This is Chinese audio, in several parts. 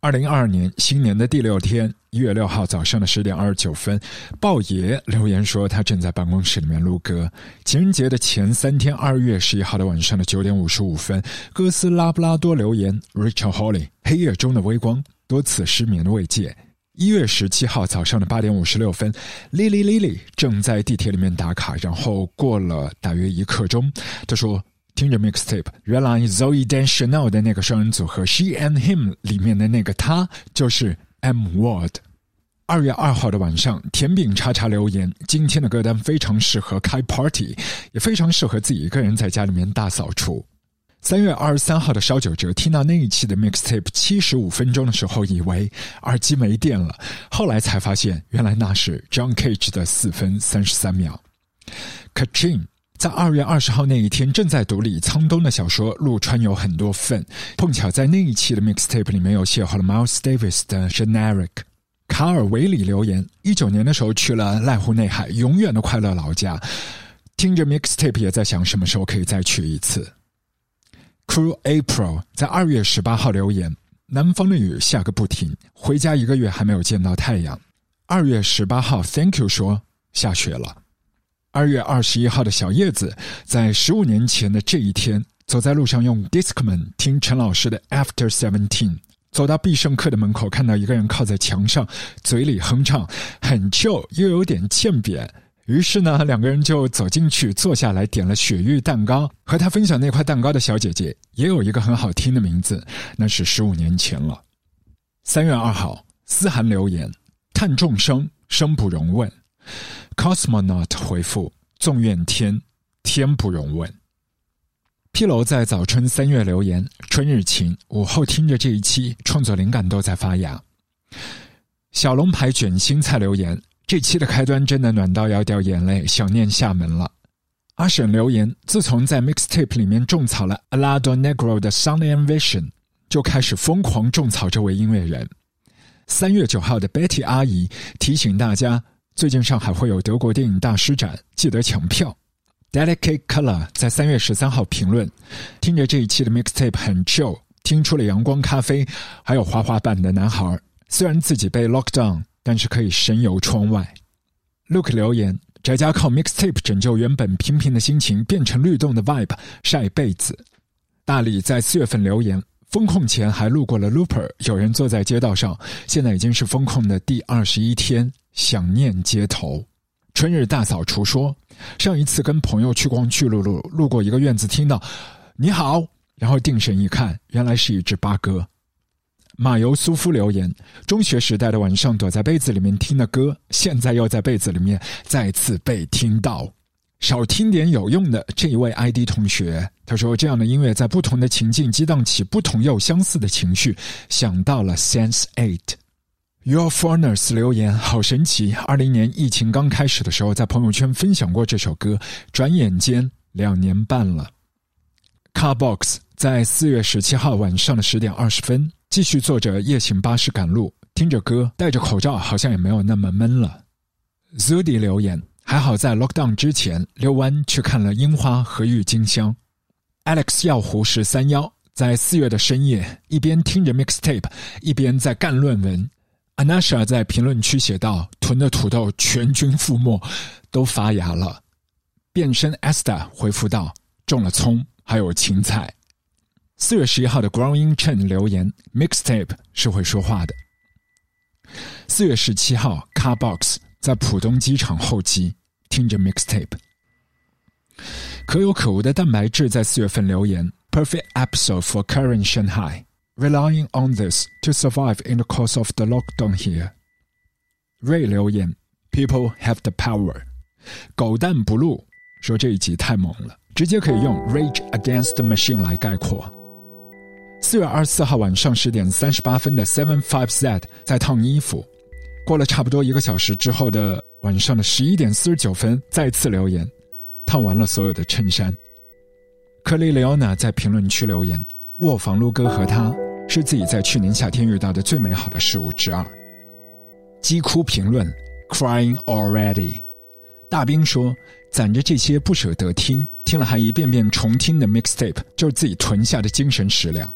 二零二二年新年的第六天，一月六号早上的十点二十九分，豹爷留言说他正在办公室里面录歌。情人节的前三天，二月十一号的晚上的九点五十五分，哥斯拉布拉多留言：Rachel Holly，黑夜中的微光，多次失眠的慰藉。一月十七号早上的八点五十六分，Lily Lily 正在地铁里面打卡，然后过了大约一刻钟，他说。听着 mixtape，原来 Zoe Dan Chanel 的那个双人组合 She and Him 里面的那个他就是 M Word。二月二号的晚上，甜饼叉叉留言：今天的歌单非常适合开 party，也非常适合自己一个人在家里面大扫除。三月二十三号的烧酒哲听到那一期的 mixtape 七十五分钟的时候，以为耳机没电了，后来才发现原来那是 John Cage 的四分三十三秒。Katrine。在二月二十号那一天，正在读李沧东的小说《陆川有很多份》，碰巧在那一期的 mixtape 里面有邂逅了 Miles Davis 的 Generic。卡尔维里留言：一九年的时候去了濑户内海，永远的快乐老家。听着 mixtape 也在想什么时候可以再去一次。Cool April 在二月十八号留言：南方的雨下个不停，回家一个月还没有见到太阳。二月十八号，Thank you 说下雪了。二月二十一号的小叶子，在十五年前的这一天，走在路上用 Discman 听陈老师的 After Seventeen，走到必胜客的门口，看到一个人靠在墙上，嘴里哼唱，很旧又有点欠扁。于是呢，两个人就走进去，坐下来点了雪域蛋糕。和他分享那块蛋糕的小姐姐，也有一个很好听的名字，那是十五年前了。三月二号，思涵留言：叹众生，生不容问。Cosmonaut 回复：纵怨天，天不容问。披楼在早春三月留言：春日晴，午后听着这一期，创作灵感都在发芽。小龙牌卷心菜留言：这期的开端真的暖到要掉眼泪，想念厦门了。阿沈留言：自从在 Mixtape 里面种草了 Alado Negro 的 Sun and Vision，就开始疯狂种草这位音乐人。三月九号的 Betty 阿姨提醒大家。最近上海会有德国电影大师展，记得抢票。Delicate Color 在三月十三号评论：听着这一期的 Mixtape 很 chill，听出了阳光咖啡，还有滑滑板的男孩。虽然自己被 lock down，但是可以神游窗外。Look 留言：宅家靠 Mixtape 拯救原本平平的心情，变成律动的 vibe，晒被子。大力在四月份留言：风控前还路过了 Looper，有人坐在街道上，现在已经是风控的第二十一天。想念街头，春日大扫除说，上一次跟朋友去逛巨鹿路，路过一个院子，听到“你好”，然后定神一看，原来是一只八哥。马尤苏夫留言：中学时代的晚上，躲在被子里面听的歌，现在又在被子里面再次被听到。少听点有用的。这一位 ID 同学他说：“这样的音乐在不同的情境激荡起不同又相似的情绪，想到了 Sense Eight。” Your Foreigners 留言好神奇！二零年疫情刚开始的时候，在朋友圈分享过这首歌，转眼间两年半了。Carbox 在四月十七号晚上的十点二十分，继续坐着夜行巴士赶路，听着歌，戴着口罩，好像也没有那么闷了。Zudi 留言还好在 Lockdown 之前溜弯去看了樱花和郁金香。Alex 药壶十三幺在四月的深夜，一边听着 Mixtape，一边在干论文。Anasha 在评论区写道：“囤的土豆全军覆没，都发芽了。”变身 Esther 回复道：“种了葱，还有芹菜。”四月十一号的 Growing Chen 留言：“Mixtape 是会说话的。”四月十七号，Carbox 在浦东机场候机，听着 Mixtape。可有可无的蛋白质在四月份留言：“Perfect episode for current Shanghai。” Relying on this to survive in the course of the lockdown here. Ray 留言：People have the power。狗蛋不录说这一集太猛了，直接可以用 Rage Against the Machine 来概括。四月二十四号晚上十点三十八分的 Seven Five Z 在烫衣服，过了差不多一个小时之后的晚上的十一点四十九分再次留言，烫完了所有的衬衫。克里雷欧娜在评论区留言：卧房撸哥和他。是自己在去年夏天遇到的最美好的事物之二。击哭评论，crying already。大兵说，攒着这些不舍得听，听了还一遍遍重听的 mixtape，就是自己囤下的精神食粮。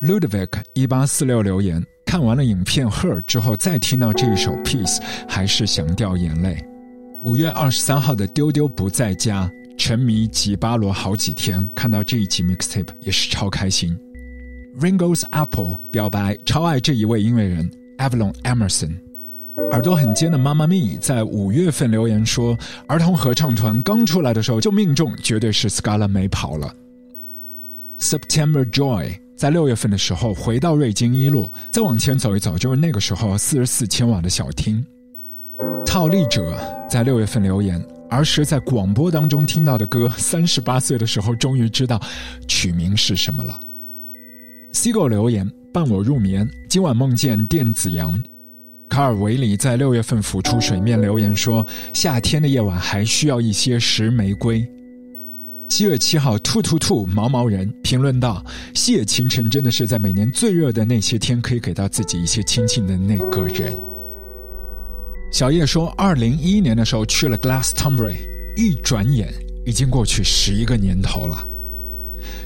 Ludwig 一八四六留言，看完了影片《Her》之后，再听到这一首《Peace》，还是想掉眼泪。五月二十三号的丢丢不在家，沉迷吉巴罗好几天，看到这一集 mixtape 也是超开心。Ringo's Apple 表白超爱这一位音乐人 Avalon Emerson。耳朵很尖的妈妈咪在五月份留言说，儿童合唱团刚出来的时候就命中，绝对是 Scala 没跑了。September Joy 在六月份的时候回到瑞金一路，再往前走一走，就是那个时候四十四千瓦的小厅。套利者在六月份留言，儿时在广播当中听到的歌，三十八岁的时候终于知道曲名是什么了。西狗留言伴我入眠，今晚梦见电子羊。卡尔维里在六月份浮出水面留言说，夏天的夜晚还需要一些石玫瑰。七月七号，兔兔兔毛毛人评论道：“谢清晨真的是在每年最热的那些天，可以给到自己一些亲近的那个人。”小叶说：“二零一一年的时候去了 Glastonbury，一转眼已经过去十一个年头了。”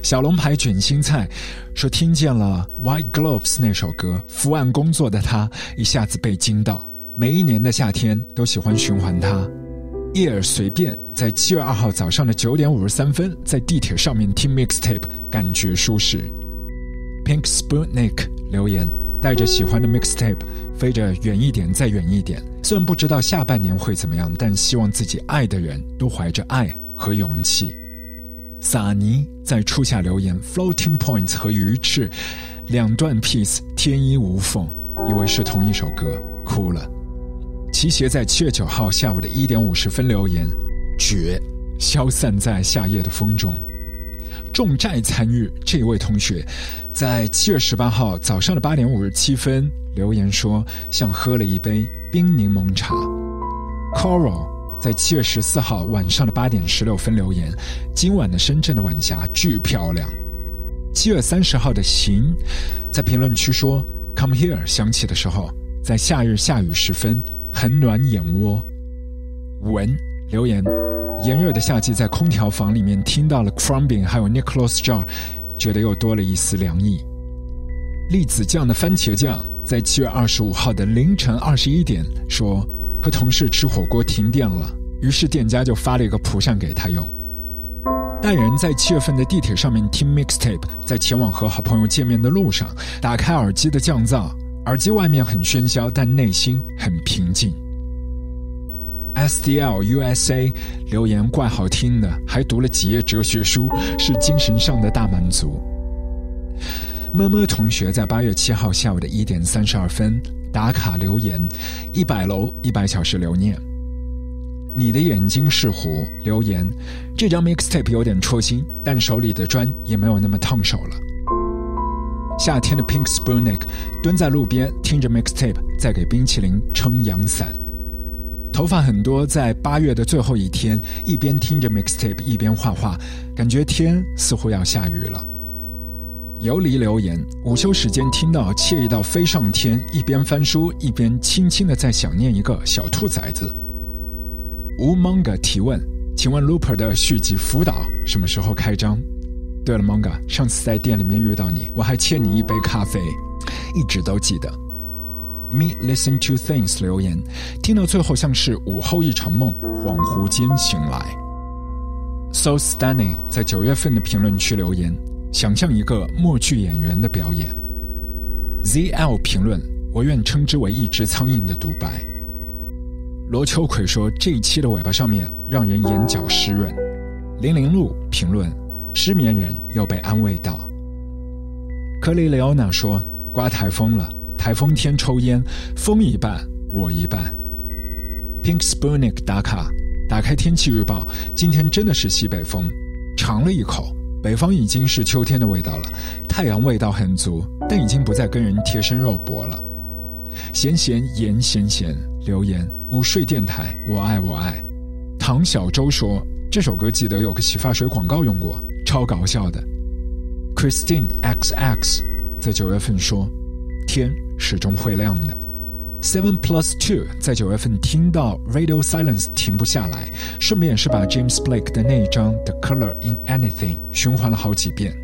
小龙牌卷心菜说：“听见了《White Gloves》那首歌，伏案工作的他一下子被惊到。每一年的夏天都喜欢循环它。”叶尔随便在七月二号早上的九点五十三分在地铁上面听 mixtape，感觉舒适。Pink Sputnik 留言。带着喜欢的 mixtape 飞着远一点，再远一点。虽然不知道下半年会怎么样，但希望自己爱的人都怀着爱和勇气。萨尼在初夏留言：floating points 和鱼翅两段 piece 天衣无缝，以为是同一首歌，哭了。齐鞋在七月九号下午的一点五十分留言：绝，消散在夏夜的风中。重债参与这位同学，在七月十八号早上的八点五十七分留言说，像喝了一杯冰柠檬茶。Coral 在七月十四号晚上的八点十六分留言，今晚的深圳的晚霞巨漂亮。七月三十号的行在评论区说，Come here 响起的时候，在夏日下雨时分很暖眼窝。文留言。炎热的夏季，在空调房里面听到了 Crumbing，还有 Nicholas Jar，觉得又多了一丝凉意。栗子酱的番茄酱在七月二十五号的凌晨二十一点说，和同事吃火锅停电了，于是店家就发了一个蒲扇给他用。带人在七月份的地铁上面听 Mixtape，在前往和好朋友见面的路上，打开耳机的降噪，耳机外面很喧嚣，但内心很平静。S D L U S A 留言怪好听的，还读了几页哲学书，是精神上的大满足。么么同学在八月七号下午的一点三十二分打卡留言：一百楼一百小时留念。你的眼睛是湖留言：这张 mixtape 有点戳心，但手里的砖也没有那么烫手了。夏天的 Pink Spoonik 蹲在路边听着 mixtape，在给冰淇淋撑阳伞。头发很多，在八月的最后一天，一边听着 mixtape，一边画画，感觉天似乎要下雨了。游离留言：午休时间听到惬意到飞上天，一边翻书一边轻轻的在想念一个小兔崽子。无 manga 提问：请问 Looper 的续集辅导什么时候开张？对了，manga，上次在店里面遇到你，我还欠你一杯咖啡，一直都记得。Me listen to things 留言，听到最后像是午后一场梦，恍惚间醒来。So stunning 在九月份的评论区留言，想象一个默剧演员的表演。ZL 评论，我愿称之为一只苍蝇的独白。罗秋葵说这一期的尾巴上面让人眼角湿润。零零路评论，失眠人又被安慰到。克里雷欧娜说刮台风了。台风天抽烟，风一半，我一半。Pink Spoonik 打卡，打开天气预报，今天真的是西北风，尝了一口，北方已经是秋天的味道了，太阳味道很足，但已经不再跟人贴身肉搏了。咸咸盐咸咸，留言午睡电台，我爱我爱。唐小周说这首歌记得有个洗发水广告用过，超搞笑的。Christine X X 在九月份说天。始终会亮的。Seven Plus Two 在九月份听到 Radio Silence 停不下来，顺便是把 James Blake 的那一张 The Color in Anything 循环了好几遍。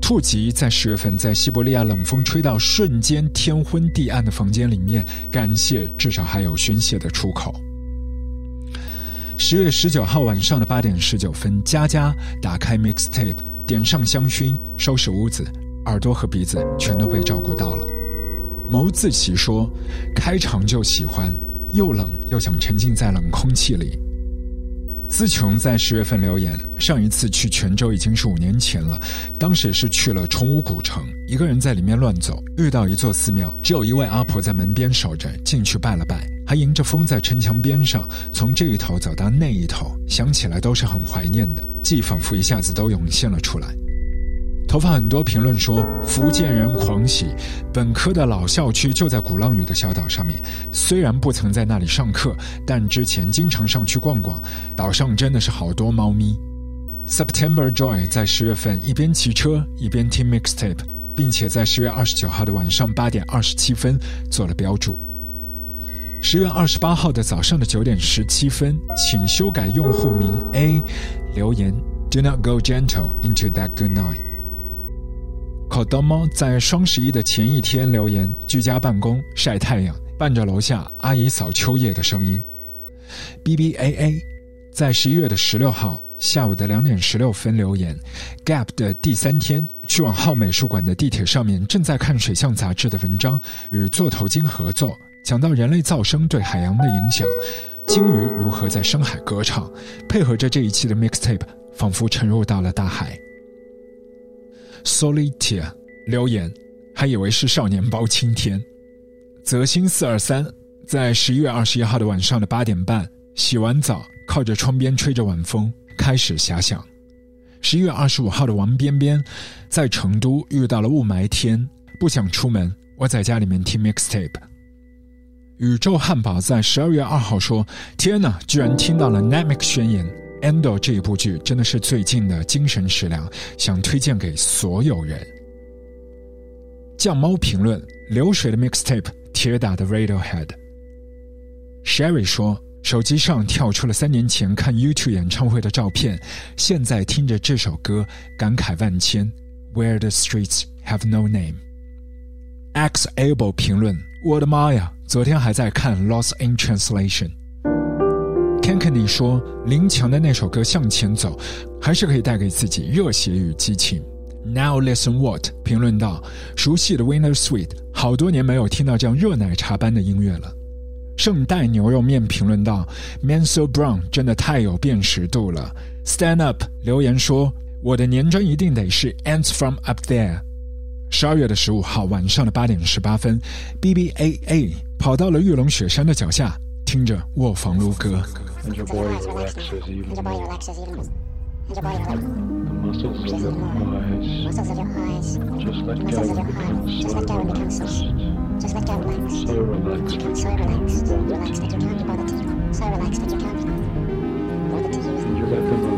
兔吉在十月份在西伯利亚冷风吹到瞬间天昏地暗的房间里面，感谢至少还有宣泄的出口。十月十九号晚上的八点十九分，佳佳打开 mixtape，点上香薰，收拾屋子，耳朵和鼻子全都被照顾到了。牟自喜说：“开场就喜欢，又冷又想沉浸在冷空气里。”思琼在十月份留言：“上一次去泉州已经是五年前了，当时也是去了崇武古城，一个人在里面乱走，遇到一座寺庙，只有一位阿婆在门边守着，进去拜了拜，还迎着风在城墙边上从这一头走到那一头，想起来都是很怀念的，记忆仿佛一下子都涌现了出来。”头发很多评论说福建人狂喜，本科的老校区就在鼓浪屿的小岛上面。虽然不曾在那里上课，但之前经常上去逛逛。岛上真的是好多猫咪。September Joy 在十月份一边骑车一边听 mixtape，并且在十月二十九号的晚上八点二十七分做了标注。十月二十八号的早上的九点十七分，请修改用户名 A，留言 Do not go gentle into that good night。口德猫在双十一的前一天留言：“居家办公晒太阳，伴着楼下阿姨扫秋叶的声音。” B B A A 在十一月的十六号下午的两点十六分留言：“Gap 的第三天，去往浩美术馆的地铁上面，正在看水象杂志的文章，与座头鲸合作，讲到人类噪声对海洋的影响，鲸鱼如何在深海歌唱，配合着这一期的 mixtape，仿佛沉入到了大海。” Solitia 留言，还以为是少年包青天。泽星四二三在十一月二十一号的晚上的八点半，洗完澡，靠着窗边吹着晚风，开始遐想。十一月二十五号的王边边，在成都遇到了雾霾天，不想出门，我在家里面听 mixtape。宇宙汉堡在十二月二号说：“天哪，居然听到了 Namic 宣言。” Endo 这一部剧真的是最近的精神食粮，想推荐给所有人。酱猫评论：流水的 mixtape，铁打的 Radiohead。Sherry 说，手机上跳出了三年前看 YouTube 演唱会的照片，现在听着这首歌，感慨万千。Where the streets have no name。X Able 评论：我的妈呀，昨天还在看 Lost in Translation。Kankany 说：“林强的那首歌《向前走》，还是可以带给自己热血与激情。” Now listen what 评论道：“熟悉的 Winner Sweet，好多年没有听到这样热奶茶般的音乐了。”圣代牛肉面评论道：“Man so brown，真的太有辨识度了。”Stand up 留言说：“我的年终一定得是 Ants from up there。”十二月的十五号晚上的八点十八分，B B A A 跑到了玉龙雪山的脚下，听着卧房撸歌。And your body relaxes even And your body relaxes even more. And your body relaxes. The muscles of your eyes. Muscles of your eyes. Just let muscles go. Of your eyes. Just let go and become so. Just let go and relax. So relaxed. Become so relaxed. Relaxed that you can't be bothered to. So relaxed that you can't be bothered to use them. You let them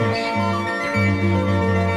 我的心。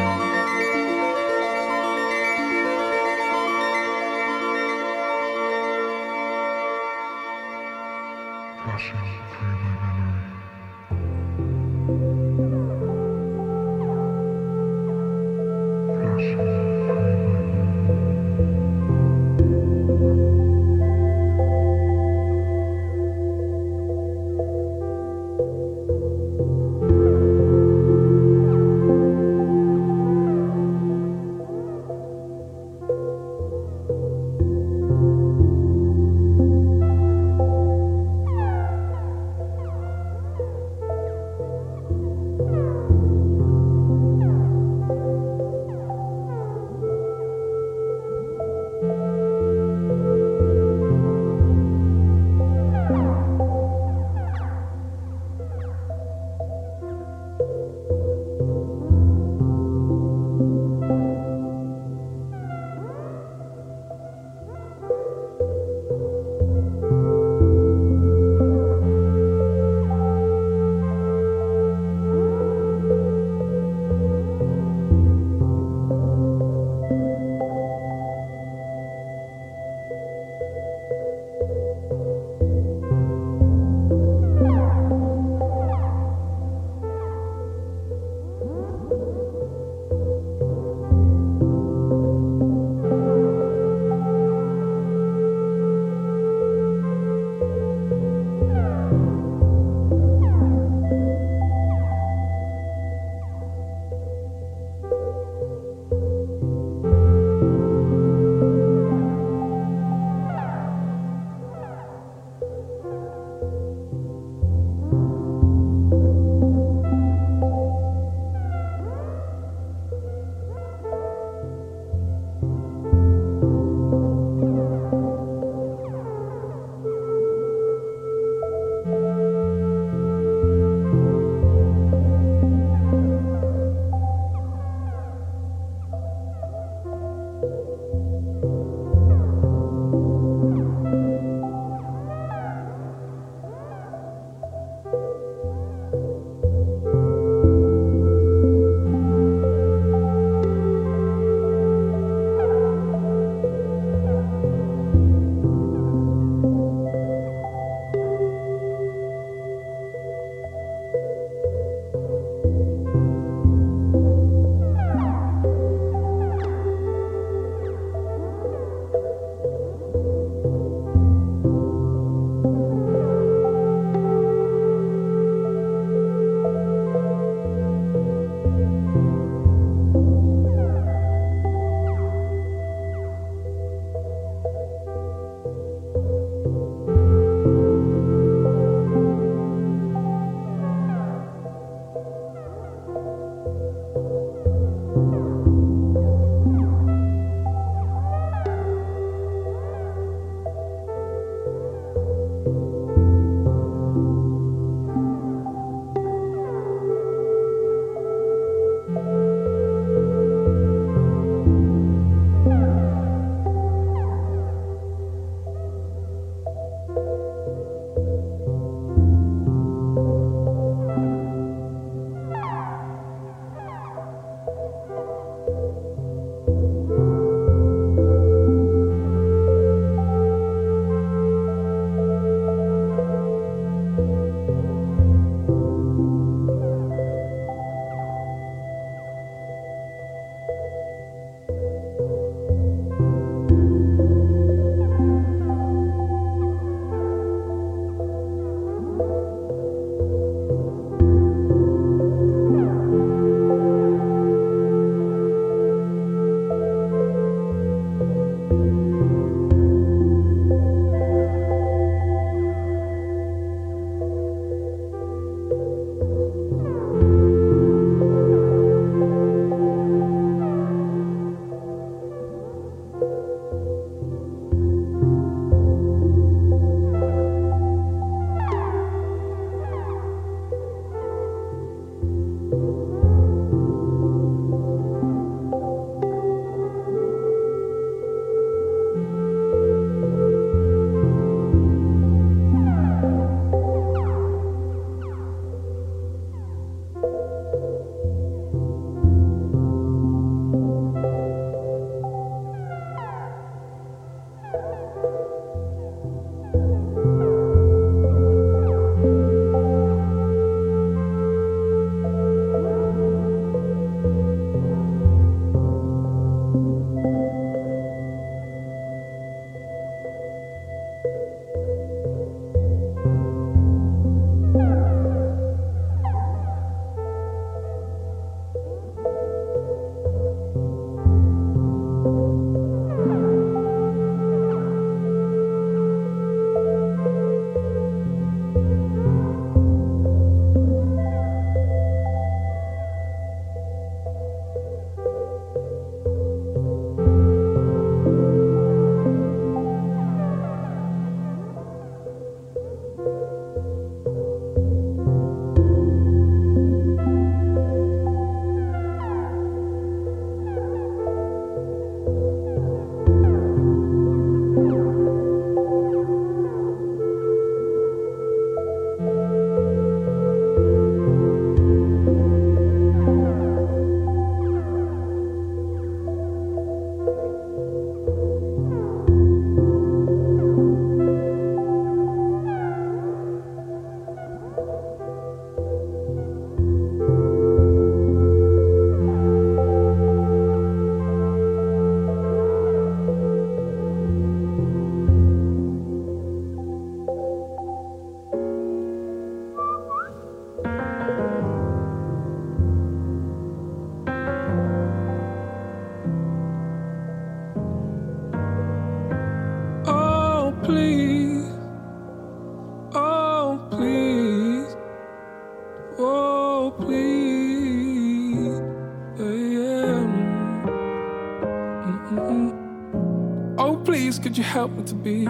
Help me to be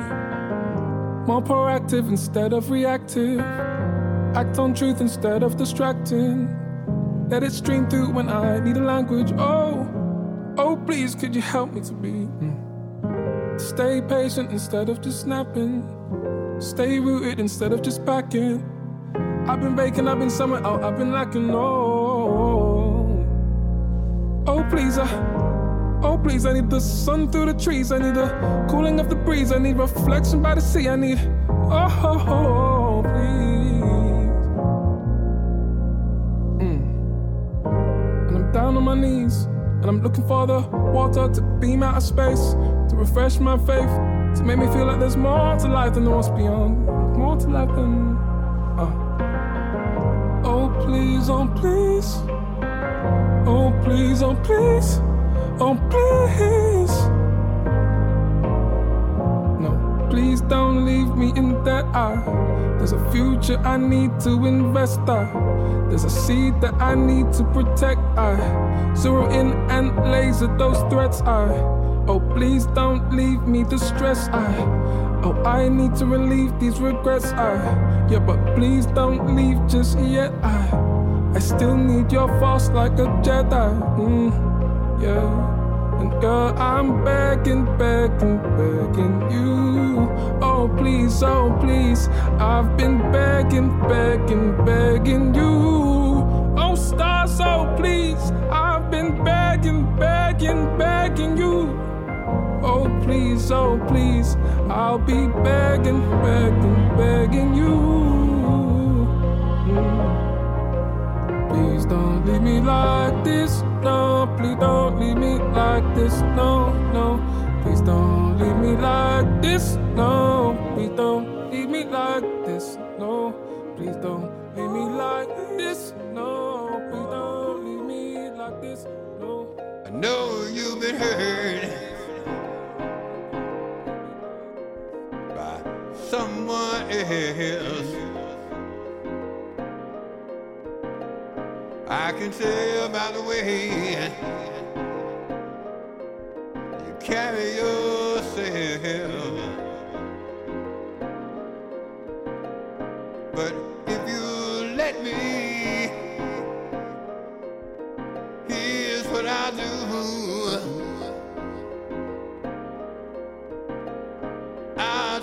more proactive instead of reactive? Act on truth instead of distracting. Let it stream through when I need a language. Oh, oh, please, could you help me to be? Stay patient instead of just snapping. Stay rooted instead of just packing. I've been baking, I've been somewhere out, oh, I've been lacking. Oh, oh, please, I. Oh, please, I need the sun through the trees. I need the cooling of the breeze. I need reflection by the sea. I need, oh, oh, oh please. Mm. And I'm down on my knees. And I'm looking for the water to beam out of space, to refresh my faith, to make me feel like there's more to life than what's beyond. More to life than. Uh. Oh, please, oh, please. Oh, please, oh, please. Oh, please. No, please don't leave me in that eye. There's a future I need to invest. I. There's a seed that I need to protect. I zero in and laser those threats. I. Oh, please don't leave me distressed. I. Oh, I need to relieve these regrets. I. Yeah, but please don't leave just yet. I. I still need your force like a Jedi. Mm yeah. And girl, I'm begging, begging, begging you. Oh, please, oh, please. I've been begging, begging, begging you. Oh, stars, oh, please. I've been begging, begging, begging you. Oh, please, oh, please. I'll be begging, begging, begging you. Leave me like this no, please don't leave me like this. No, no, please don't leave me like this. No, please don't leave me like this. No, please don't leave me like this. No, please don't leave me like this. No. I know you've been hurt by someone else. I can tell by the way you carry yourself. But if you let me, here's what I do. I'll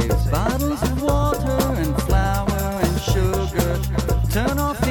Save bottles of water and flour and sugar. Turn off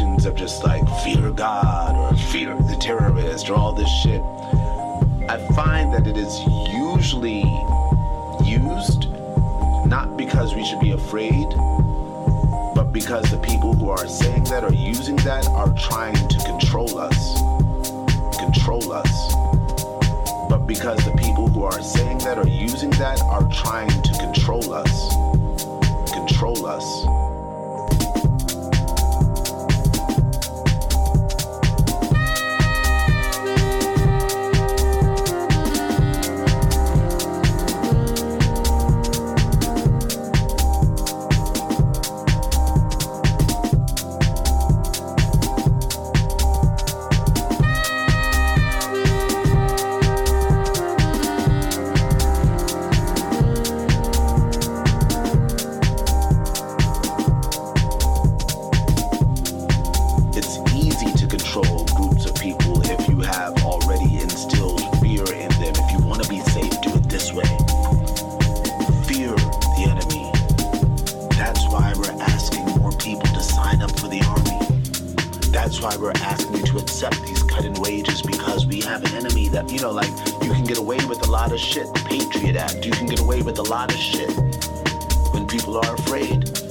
of just like fear God or fear the terrorist or all this shit, I find that it is usually used not because we should be afraid, but because the people who are saying that or using that are trying we're asking to accept these cutting wages because we have an enemy that, you know, like you can get away with a lot of shit. The Patriot Act, you can get away with a lot of shit when people are afraid.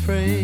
afraid.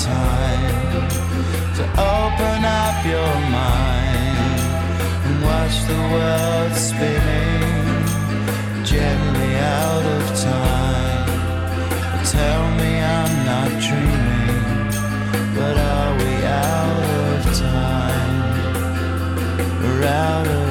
time to open up your mind and watch the world spinning gently out of time. Tell me I'm not dreaming, but are we out of time? We're out of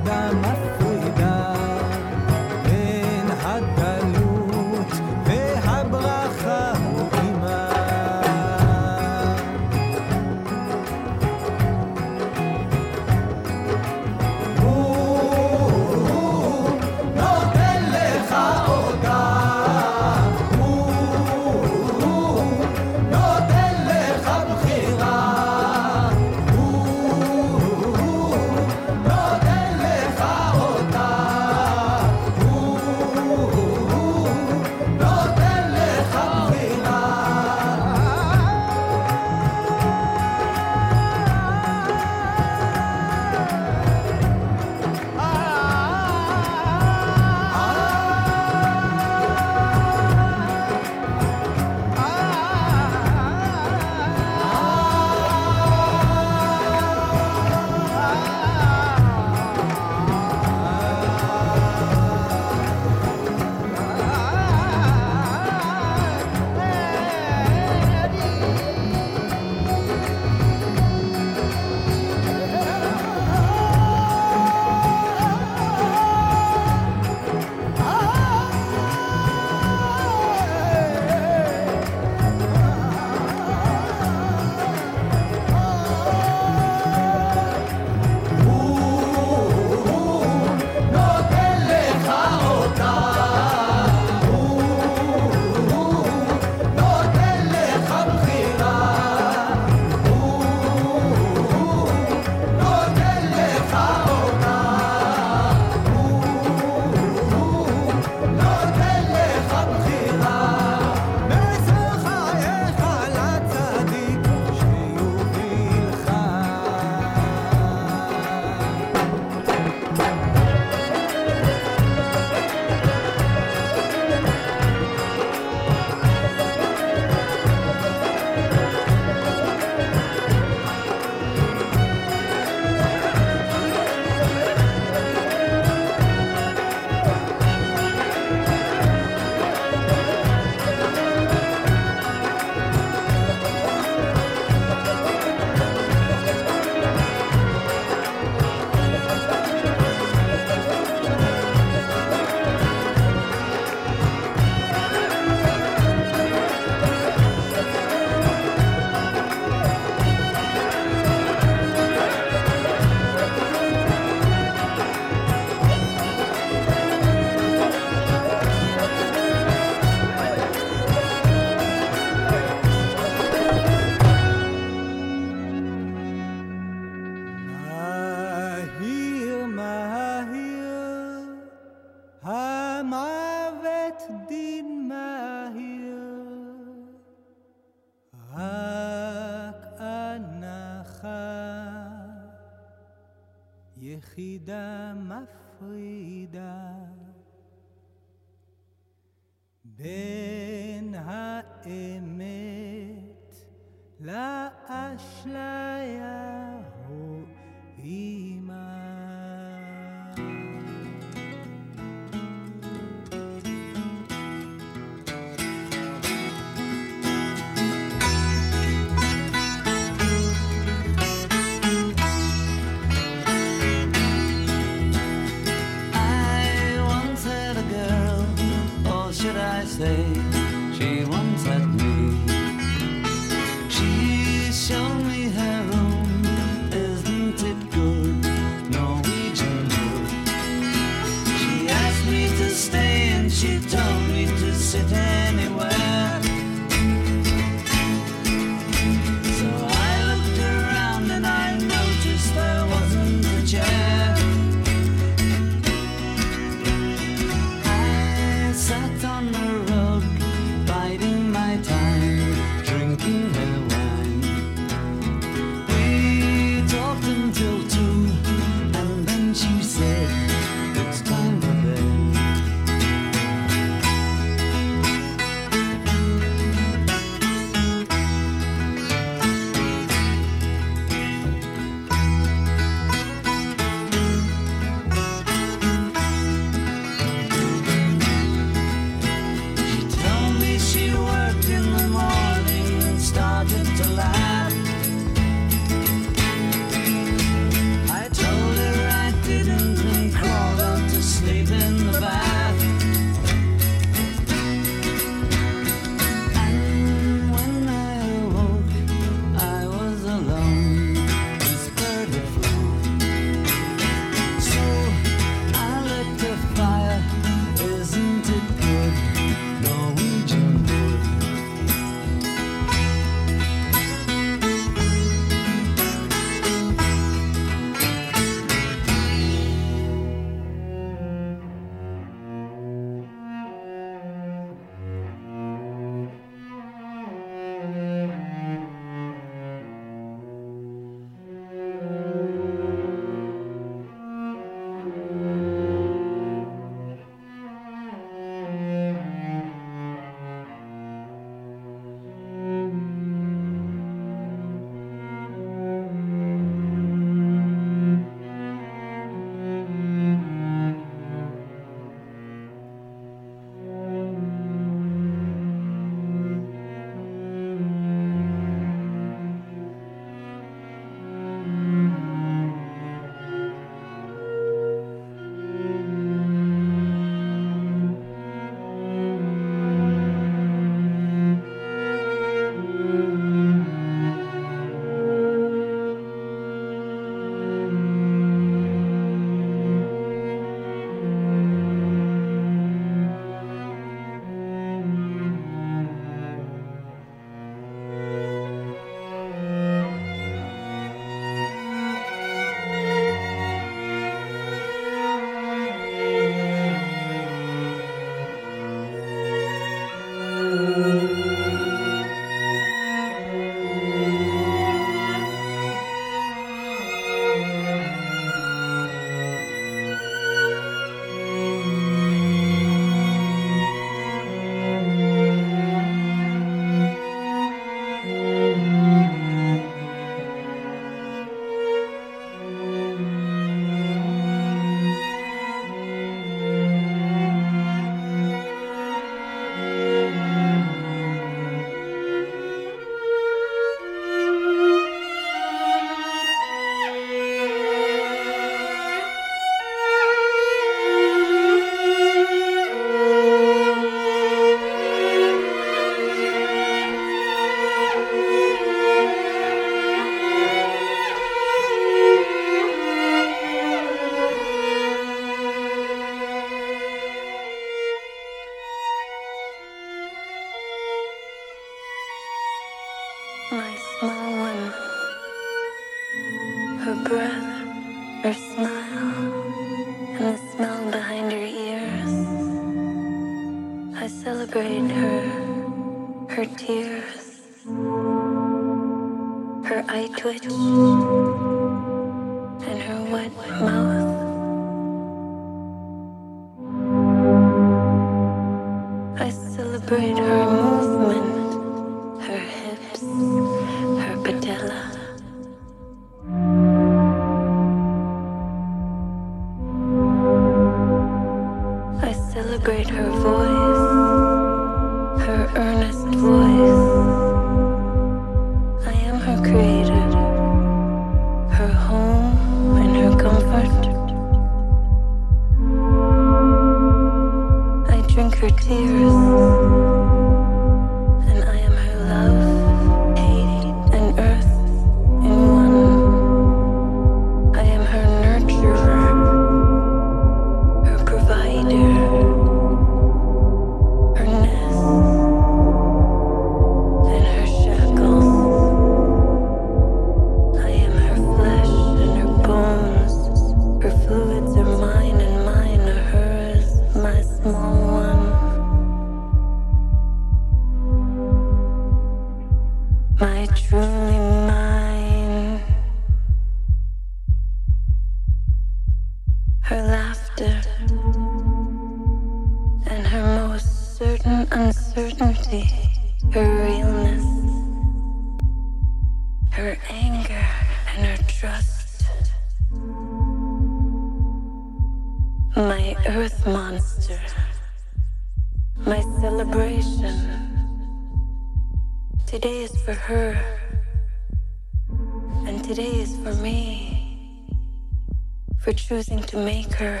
choosing to make her,